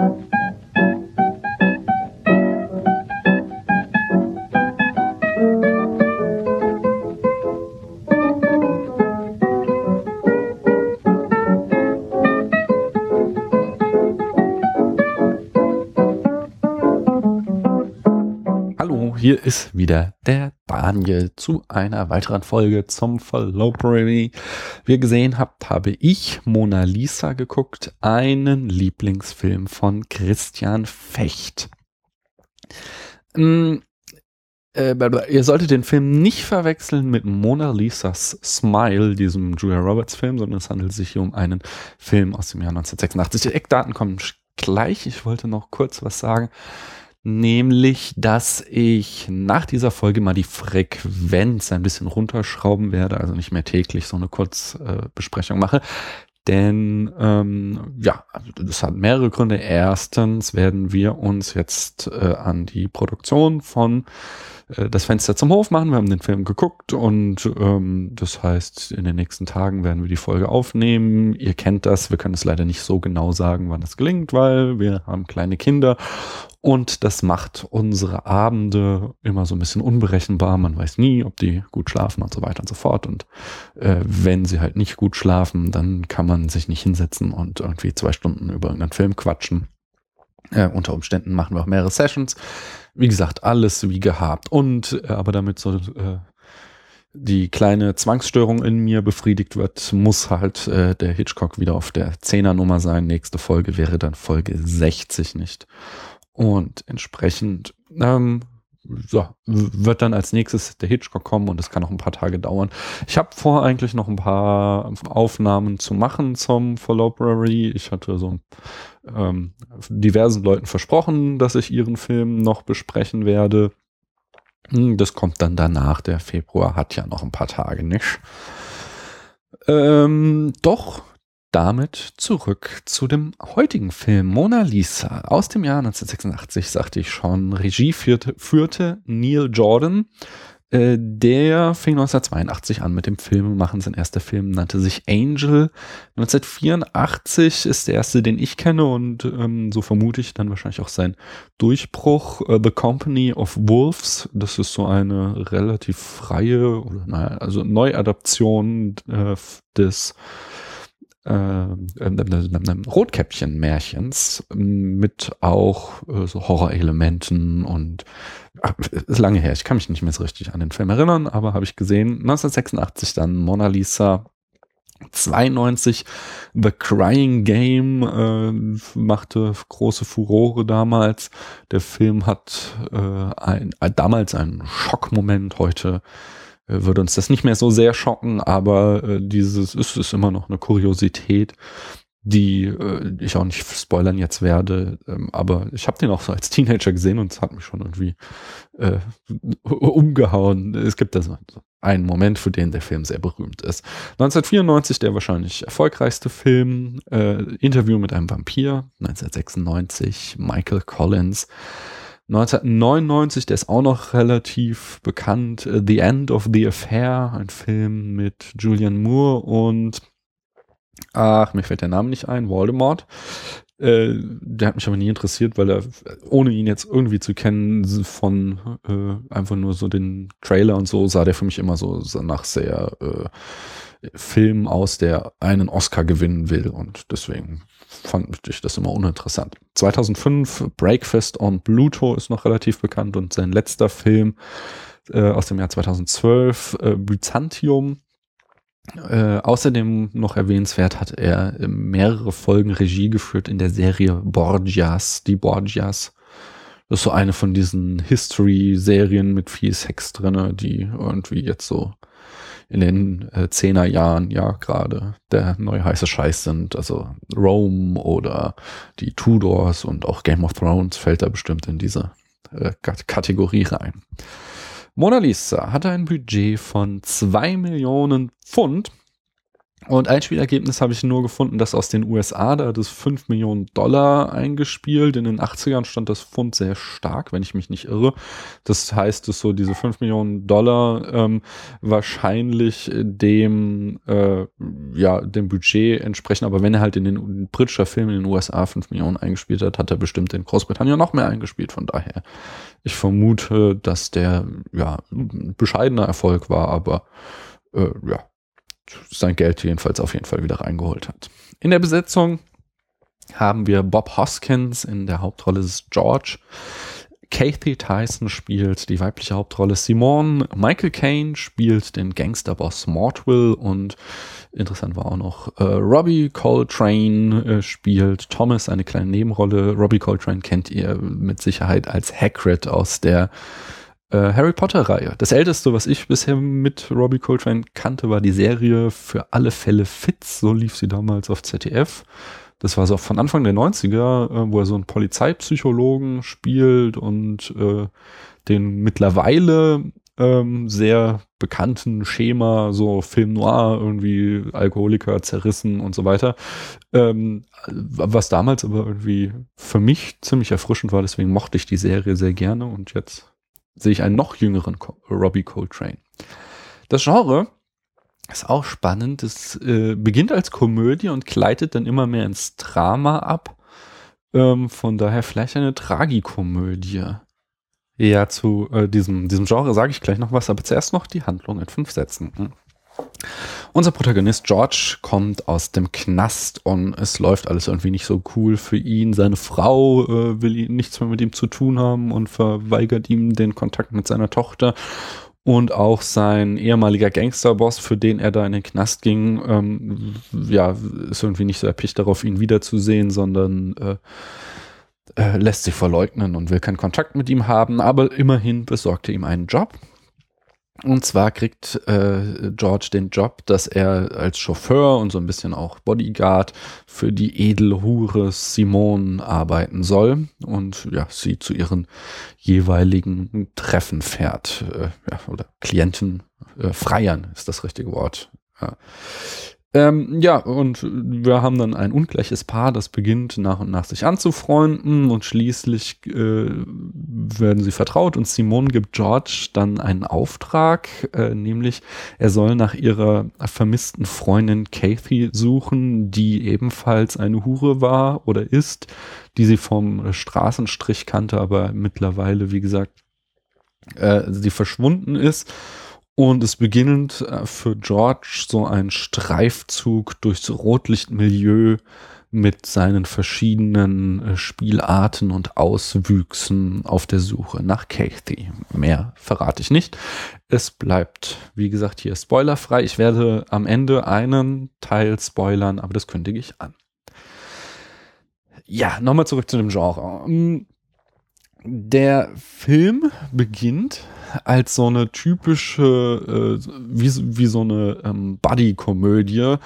thank you hier ist wieder der Daniel zu einer weiteren Folge zum Fallopery. Wie ihr gesehen habt, habe ich Mona Lisa geguckt, einen Lieblingsfilm von Christian Fecht. Ähm, äh, ihr solltet den Film nicht verwechseln mit Mona Lisas Smile, diesem Julia Roberts Film, sondern es handelt sich hier um einen Film aus dem Jahr 1986. Die Eckdaten kommen gleich. Ich wollte noch kurz was sagen nämlich, dass ich nach dieser Folge mal die Frequenz ein bisschen runterschrauben werde, also nicht mehr täglich so eine Kurzbesprechung äh, mache. Denn ähm, ja, also das hat mehrere Gründe. Erstens werden wir uns jetzt äh, an die Produktion von das Fenster zum Hof machen. Wir haben den Film geguckt und ähm, das heißt, in den nächsten Tagen werden wir die Folge aufnehmen. Ihr kennt das, wir können es leider nicht so genau sagen, wann es gelingt, weil wir haben kleine Kinder und das macht unsere Abende immer so ein bisschen unberechenbar. Man weiß nie, ob die gut schlafen und so weiter und so fort. Und äh, wenn sie halt nicht gut schlafen, dann kann man sich nicht hinsetzen und irgendwie zwei Stunden über irgendeinen Film quatschen. Äh, unter Umständen machen wir auch mehrere Sessions. Wie gesagt, alles wie gehabt. Und äh, aber damit so äh, die kleine Zwangsstörung in mir befriedigt wird, muss halt äh, der Hitchcock wieder auf der Zehnernummer sein. Nächste Folge wäre dann Folge 60 nicht. Und entsprechend ähm, so, wird dann als nächstes der Hitchcock kommen und es kann noch ein paar Tage dauern. Ich habe vor, eigentlich noch ein paar Aufnahmen zu machen zum Library. Ich hatte so ähm, diversen Leuten versprochen, dass ich ihren Film noch besprechen werde. Hm, das kommt dann danach. Der Februar hat ja noch ein paar Tage, nicht? Ähm, doch, damit zurück zu dem heutigen Film Mona Lisa aus dem Jahr 1986, sagte ich schon. Regie führte, führte Neil Jordan. Äh, der fing 1982 an mit dem Film machen. Sein erster Film nannte sich Angel. 1984 ist der erste, den ich kenne und ähm, so vermute ich dann wahrscheinlich auch sein Durchbruch. Uh, The Company of Wolves. Das ist so eine relativ freie, oder naja, also Neuadaption äh, des ähm, ähm, Rotkäppchen-Märchens mit auch äh, so Horrorelementen und ach, ist lange her, ich kann mich nicht mehr so richtig an den Film erinnern, aber habe ich gesehen. 1986 dann Mona Lisa 92 The Crying Game äh, machte große Furore damals. Der Film hat äh, ein, damals einen Schockmoment, heute würde uns das nicht mehr so sehr schocken, aber äh, dieses ist, ist immer noch eine Kuriosität, die äh, ich auch nicht spoilern jetzt werde. Ähm, aber ich habe den auch so als Teenager gesehen und es hat mich schon irgendwie äh, umgehauen. Es gibt da so einen Moment, für den der Film sehr berühmt ist. 1994 der wahrscheinlich erfolgreichste Film, äh, Interview mit einem Vampir. 1996 Michael Collins. 1999, der ist auch noch relativ bekannt, äh, The End of the Affair, ein Film mit Julian Moore und ach, mir fällt der Name nicht ein, Voldemort. Äh, der hat mich aber nie interessiert, weil er, ohne ihn jetzt irgendwie zu kennen, von äh, einfach nur so den Trailer und so, sah der für mich immer so, nach sehr äh, Film aus, der einen Oscar gewinnen will und deswegen fand ich das immer uninteressant. 2005 Breakfast on Pluto ist noch relativ bekannt und sein letzter Film äh, aus dem Jahr 2012 äh, Byzantium. Äh, außerdem noch erwähnenswert hat er mehrere Folgen Regie geführt in der Serie Borgias, die Borgias. Das ist so eine von diesen History-Serien mit viel Sex drinne, die irgendwie jetzt so in den äh, Zehnerjahren ja gerade der neue heiße Scheiß sind. Also Rome oder die Tudors und auch Game of Thrones fällt da bestimmt in diese äh, Kategorie rein. Mona Lisa hatte ein Budget von zwei Millionen Pfund Und Einspielergebnis habe ich nur gefunden, dass aus den USA, da hat es 5 Millionen Dollar eingespielt. In den 80ern stand das Pfund sehr stark, wenn ich mich nicht irre. Das heißt, dass so diese 5 Millionen Dollar ähm, wahrscheinlich dem, äh, ja, dem Budget entsprechen. Aber wenn er halt in den britischer Film in den USA 5 Millionen eingespielt hat, hat er bestimmt in Großbritannien noch mehr eingespielt. Von daher, ich vermute, dass der, ja, bescheidener Erfolg war, aber äh, ja, sein Geld jedenfalls auf jeden Fall wieder reingeholt hat. In der Besetzung haben wir Bob Hoskins in der Hauptrolle des George. Kathy Tyson spielt die weibliche Hauptrolle Simone. Michael Caine spielt den Gangsterboss Mortwill und interessant war auch noch äh, Robbie Coltrane äh, spielt Thomas, eine kleine Nebenrolle. Robbie Coltrane kennt ihr mit Sicherheit als Hagrid aus der äh, Harry Potter-Reihe. Das älteste, was ich bisher mit Robbie Coltrane kannte, war die Serie Für alle Fälle Fitz. So lief sie damals auf ZDF. Das war so von Anfang der 90er, äh, wo er so einen Polizeipsychologen spielt und äh, den mittlerweile ähm, sehr bekannten Schema, so Film Noir, irgendwie Alkoholiker zerrissen und so weiter. Ähm, was damals aber irgendwie für mich ziemlich erfrischend war, deswegen mochte ich die Serie sehr gerne und jetzt sehe ich einen noch jüngeren Robbie Coltrane. Das Genre ist auch spannend. Es äh, beginnt als Komödie und gleitet dann immer mehr ins Drama ab. Ähm, von daher vielleicht eine Tragikomödie. Ja, zu äh, diesem, diesem Genre sage ich gleich noch was, aber zuerst noch die Handlung in fünf Sätzen. Hm. Unser Protagonist George kommt aus dem Knast und es läuft alles irgendwie nicht so cool für ihn. Seine Frau äh, will ihn, nichts mehr mit ihm zu tun haben und verweigert ihm den Kontakt mit seiner Tochter. Und auch sein ehemaliger Gangsterboss, für den er da in den Knast ging, ähm, ja, ist irgendwie nicht so erpicht darauf, ihn wiederzusehen, sondern äh, äh, lässt sich verleugnen und will keinen Kontakt mit ihm haben. Aber immerhin besorgt er ihm einen Job und zwar kriegt äh, George den Job, dass er als Chauffeur und so ein bisschen auch Bodyguard für die Edelhure Simone arbeiten soll und ja, sie zu ihren jeweiligen Treffen fährt. Äh, ja, oder Klienten, äh, Freiern ist das richtige Wort. Ja. Ähm, ja, und wir haben dann ein ungleiches Paar, das beginnt nach und nach sich anzufreunden und schließlich äh, werden sie vertraut und Simone gibt George dann einen Auftrag, äh, nämlich er soll nach ihrer vermissten Freundin Kathy suchen, die ebenfalls eine Hure war oder ist, die sie vom Straßenstrich kannte, aber mittlerweile, wie gesagt, äh, sie verschwunden ist und es beginnt äh, für George so ein Streifzug durchs Rotlichtmilieu mit seinen verschiedenen äh, Spielarten und Auswüchsen auf der Suche nach Kathy. Mehr verrate ich nicht. Es bleibt, wie gesagt, hier spoilerfrei. Ich werde am Ende einen Teil spoilern, aber das kündige ich an. Ja, nochmal zurück zu dem Genre. Ähm, der Film beginnt als so eine typische, äh, wie, wie so eine ähm, Buddy-Komödie.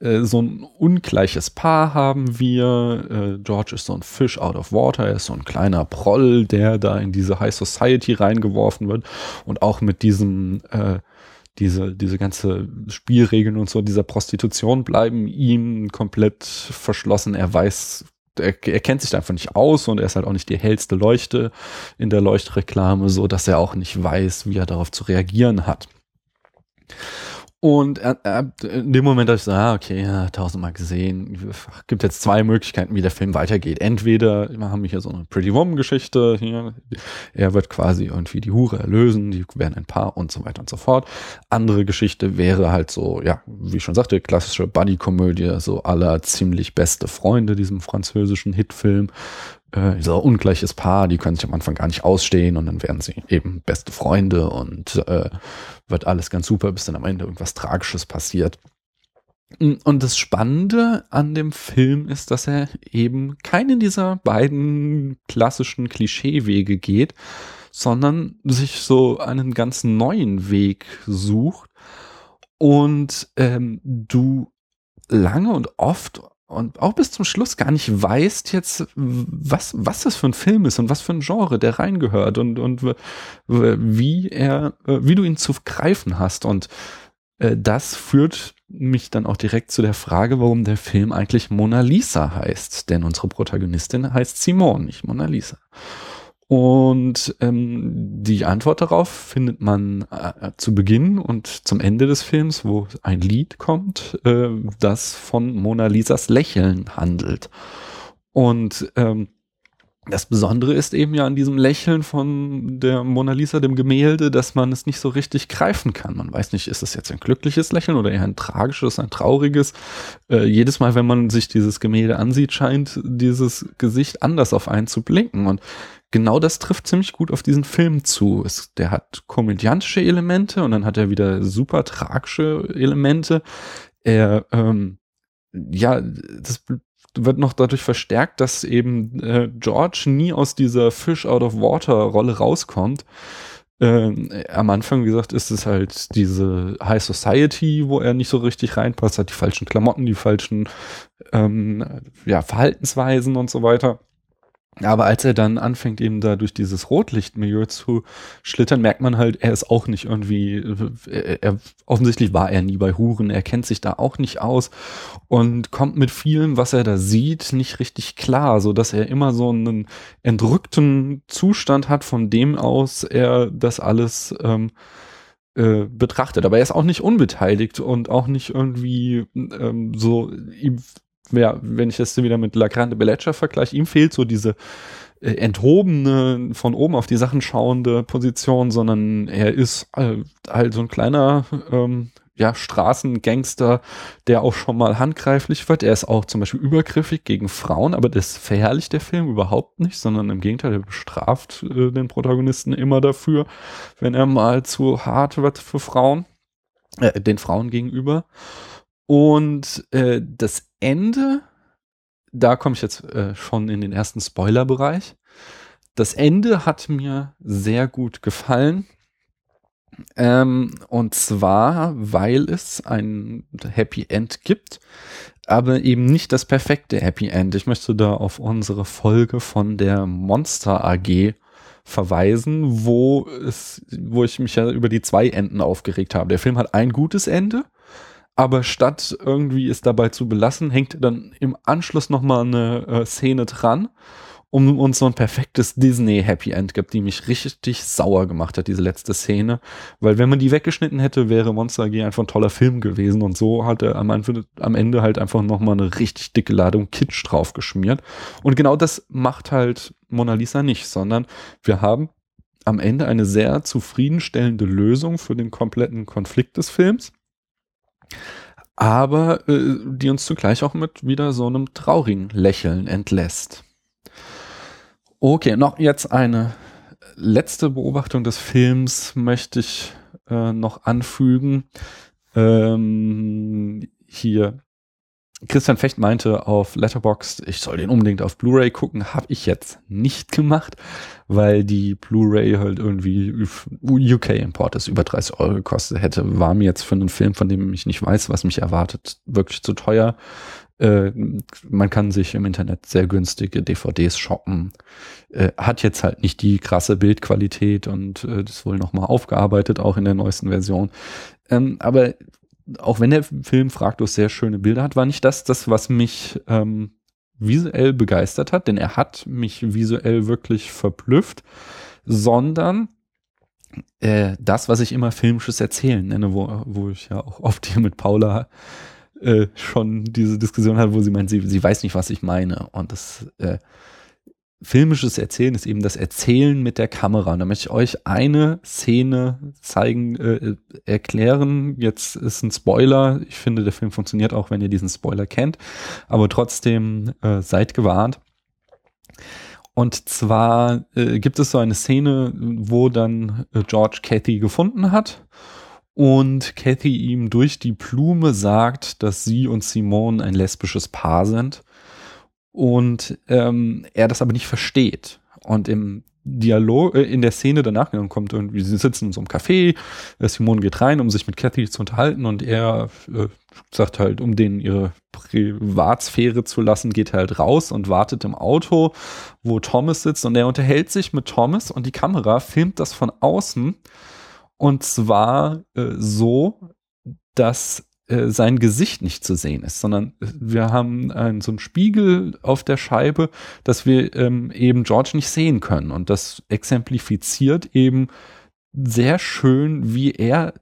Äh, so ein ungleiches Paar haben wir. Äh, George ist so ein Fish out of water, er ist so ein kleiner Proll, der da in diese High Society reingeworfen wird und auch mit diesem äh, diese, diese ganze Spielregeln und so dieser Prostitution bleiben ihm komplett verschlossen. Er weiß er, er kennt sich da einfach nicht aus und er ist halt auch nicht die hellste Leuchte in der Leuchtreklame, so dass er auch nicht weiß, wie er darauf zu reagieren hat. Und in dem Moment dachte ich so, ah, okay, ja, tausendmal gesehen. Gibt jetzt zwei Möglichkeiten, wie der Film weitergeht. Entweder wir haben hier so eine Pretty Woman-Geschichte, er wird quasi irgendwie die Hure erlösen, die werden ein Paar und so weiter und so fort. Andere Geschichte wäre halt so, ja, wie ich schon sagte, klassische Buddy-Komödie, so aller ziemlich beste Freunde, diesem französischen Hitfilm, äh, dieser ungleiches Paar, die können sich am Anfang gar nicht ausstehen und dann werden sie eben beste Freunde und äh, wird alles ganz super, bis dann am Ende irgendwas Tragisches passiert. Und das Spannende an dem Film ist, dass er eben keinen dieser beiden klassischen Klischeewege geht, sondern sich so einen ganz neuen Weg sucht und ähm, du lange und oft und auch bis zum Schluss gar nicht weißt jetzt, was, was das für ein Film ist und was für ein Genre der reingehört und, und wie er, wie du ihn zu greifen hast. Und äh, das führt mich dann auch direkt zu der Frage, warum der Film eigentlich Mona Lisa heißt. Denn unsere Protagonistin heißt Simone, nicht Mona Lisa. Und ähm, die Antwort darauf findet man äh, zu Beginn und zum Ende des Films, wo ein Lied kommt, äh, das von Mona Lisas Lächeln handelt. Und ähm, das Besondere ist eben ja an diesem Lächeln von der Mona Lisa, dem Gemälde, dass man es nicht so richtig greifen kann. Man weiß nicht, ist es jetzt ein glückliches Lächeln oder eher ein tragisches, ein trauriges. Äh, jedes Mal, wenn man sich dieses Gemälde ansieht, scheint dieses Gesicht anders auf einen zu blinken. Und genau das trifft ziemlich gut auf diesen Film zu. Es, der hat komödiantische Elemente und dann hat er wieder super tragische Elemente. Er, ähm, ja, das wird noch dadurch verstärkt, dass eben äh, George nie aus dieser Fish out of Water Rolle rauskommt. Äh, am Anfang, wie gesagt, ist es halt diese High Society, wo er nicht so richtig reinpasst, hat die falschen Klamotten, die falschen ähm, ja, Verhaltensweisen und so weiter. Aber als er dann anfängt, eben da durch dieses Rotlichtmilieu zu schlittern, merkt man halt, er ist auch nicht irgendwie, er, er, offensichtlich war er nie bei Huren, er kennt sich da auch nicht aus und kommt mit vielem, was er da sieht, nicht richtig klar, so dass er immer so einen entrückten Zustand hat, von dem aus er das alles ähm, äh, betrachtet. Aber er ist auch nicht unbeteiligt und auch nicht irgendwie ähm, so ja, wenn ich das wieder mit La Grande vergleiche, ihm fehlt so diese äh, enthobene, von oben auf die Sachen schauende Position, sondern er ist äh, halt so ein kleiner ähm, ja, Straßengangster, der auch schon mal handgreiflich wird. Er ist auch zum Beispiel übergriffig gegen Frauen, aber das verherrlicht der Film überhaupt nicht, sondern im Gegenteil, er bestraft äh, den Protagonisten immer dafür, wenn er mal zu hart wird für Frauen, äh, den Frauen gegenüber. Und äh, das Ende, da komme ich jetzt äh, schon in den ersten Spoiler-Bereich. Das Ende hat mir sehr gut gefallen. Ähm, und zwar, weil es ein Happy End gibt, aber eben nicht das perfekte Happy End. Ich möchte da auf unsere Folge von der Monster AG verweisen, wo es, wo ich mich ja über die zwei Enden aufgeregt habe. Der Film hat ein gutes Ende aber statt irgendwie es dabei zu belassen, hängt dann im Anschluss nochmal eine äh, Szene dran, um uns so ein perfektes Disney-Happy End gibt, die mich richtig sauer gemacht hat, diese letzte Szene. Weil wenn man die weggeschnitten hätte, wäre Monster AG einfach ein toller Film gewesen. Und so hat er am, am Ende halt einfach nochmal eine richtig dicke Ladung Kitsch draufgeschmiert. Und genau das macht halt Mona Lisa nicht, sondern wir haben am Ende eine sehr zufriedenstellende Lösung für den kompletten Konflikt des Films aber äh, die uns zugleich auch mit wieder so einem traurigen Lächeln entlässt. Okay, noch jetzt eine letzte Beobachtung des Films möchte ich äh, noch anfügen. Ähm, hier Christian Fecht meinte auf Letterboxd, ich soll den unbedingt auf Blu-ray gucken, habe ich jetzt nicht gemacht, weil die Blu-ray halt irgendwie UK-Import ist, über 30 Euro gekostet hätte. War mir jetzt für einen Film, von dem ich nicht weiß, was mich erwartet, wirklich zu teuer. Äh, man kann sich im Internet sehr günstige DVDs shoppen. Äh, hat jetzt halt nicht die krasse Bildqualität und äh, das wohl nochmal aufgearbeitet, auch in der neuesten Version. Ähm, aber auch wenn der Film fraglos sehr schöne Bilder hat, war nicht das das, was mich ähm, visuell begeistert hat, denn er hat mich visuell wirklich verblüfft, sondern äh, das, was ich immer filmisches Erzählen nenne, wo, wo ich ja auch oft hier mit Paula äh, schon diese Diskussion hatte, wo sie meint, sie, sie weiß nicht, was ich meine. Und das äh, filmisches Erzählen ist eben das Erzählen mit der Kamera. Und da möchte ich euch eine Szene zeigen, äh, erklären. Jetzt ist ein Spoiler. Ich finde, der Film funktioniert auch, wenn ihr diesen Spoiler kennt. Aber trotzdem äh, seid gewarnt. Und zwar äh, gibt es so eine Szene, wo dann äh, George Cathy gefunden hat und Cathy ihm durch die Blume sagt, dass sie und Simone ein lesbisches Paar sind und ähm, er das aber nicht versteht. Und im Dialog, äh, in der Szene danach kommt irgendwie, sie sitzen in so einem Café, äh, Simone geht rein, um sich mit Cathy zu unterhalten und er äh, sagt halt, um denen ihre Privatsphäre zu lassen, geht halt raus und wartet im Auto, wo Thomas sitzt und er unterhält sich mit Thomas und die Kamera filmt das von außen und zwar äh, so, dass äh, sein Gesicht nicht zu sehen ist, sondern wir haben einen, so einen Spiegel auf der Scheibe, dass wir ähm, eben George nicht sehen können. Und das exemplifiziert eben sehr schön, wie er,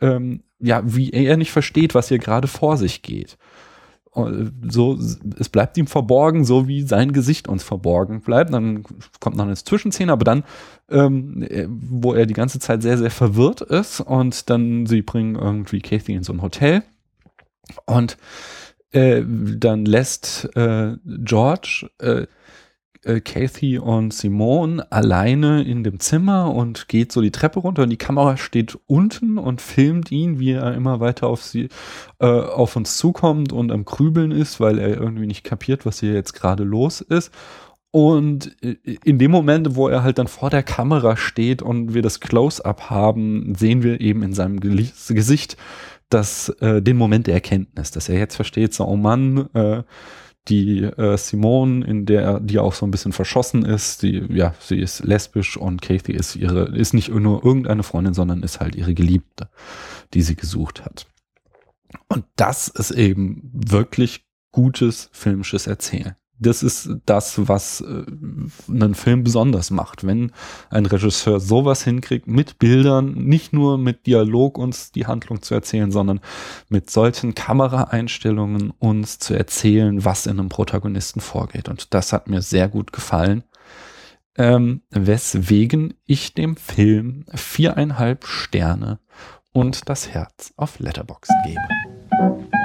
ähm, ja, wie er nicht versteht, was hier gerade vor sich geht. So, es bleibt ihm verborgen, so wie sein Gesicht uns verborgen bleibt. Dann kommt noch eine Zwischenszene, aber dann, ähm, wo er die ganze Zeit sehr, sehr verwirrt ist und dann sie bringen irgendwie Kathy in so ein Hotel und äh, dann lässt äh, George äh, äh, Kathy und Simone alleine in dem Zimmer und geht so die Treppe runter und die Kamera steht unten und filmt ihn, wie er immer weiter auf sie, äh, auf uns zukommt und am Krübeln ist, weil er irgendwie nicht kapiert, was hier jetzt gerade los ist. Und äh, in dem Moment, wo er halt dann vor der Kamera steht und wir das Close-up haben, sehen wir eben in seinem Gesicht das, äh, den Moment der Erkenntnis, dass er jetzt versteht, so, oh Mann, äh, die äh, Simone, in der die auch so ein bisschen verschossen ist, die ja, sie ist lesbisch und Kathy ist ihre ist nicht nur irgendeine Freundin, sondern ist halt ihre Geliebte, die sie gesucht hat. Und das ist eben wirklich gutes filmisches Erzählen das ist das, was äh, einen Film besonders macht. Wenn ein Regisseur sowas hinkriegt, mit Bildern, nicht nur mit Dialog uns die Handlung zu erzählen, sondern mit solchen Kameraeinstellungen uns zu erzählen, was in einem Protagonisten vorgeht. Und das hat mir sehr gut gefallen. Ähm, weswegen ich dem Film viereinhalb Sterne und das Herz auf Letterbox gebe.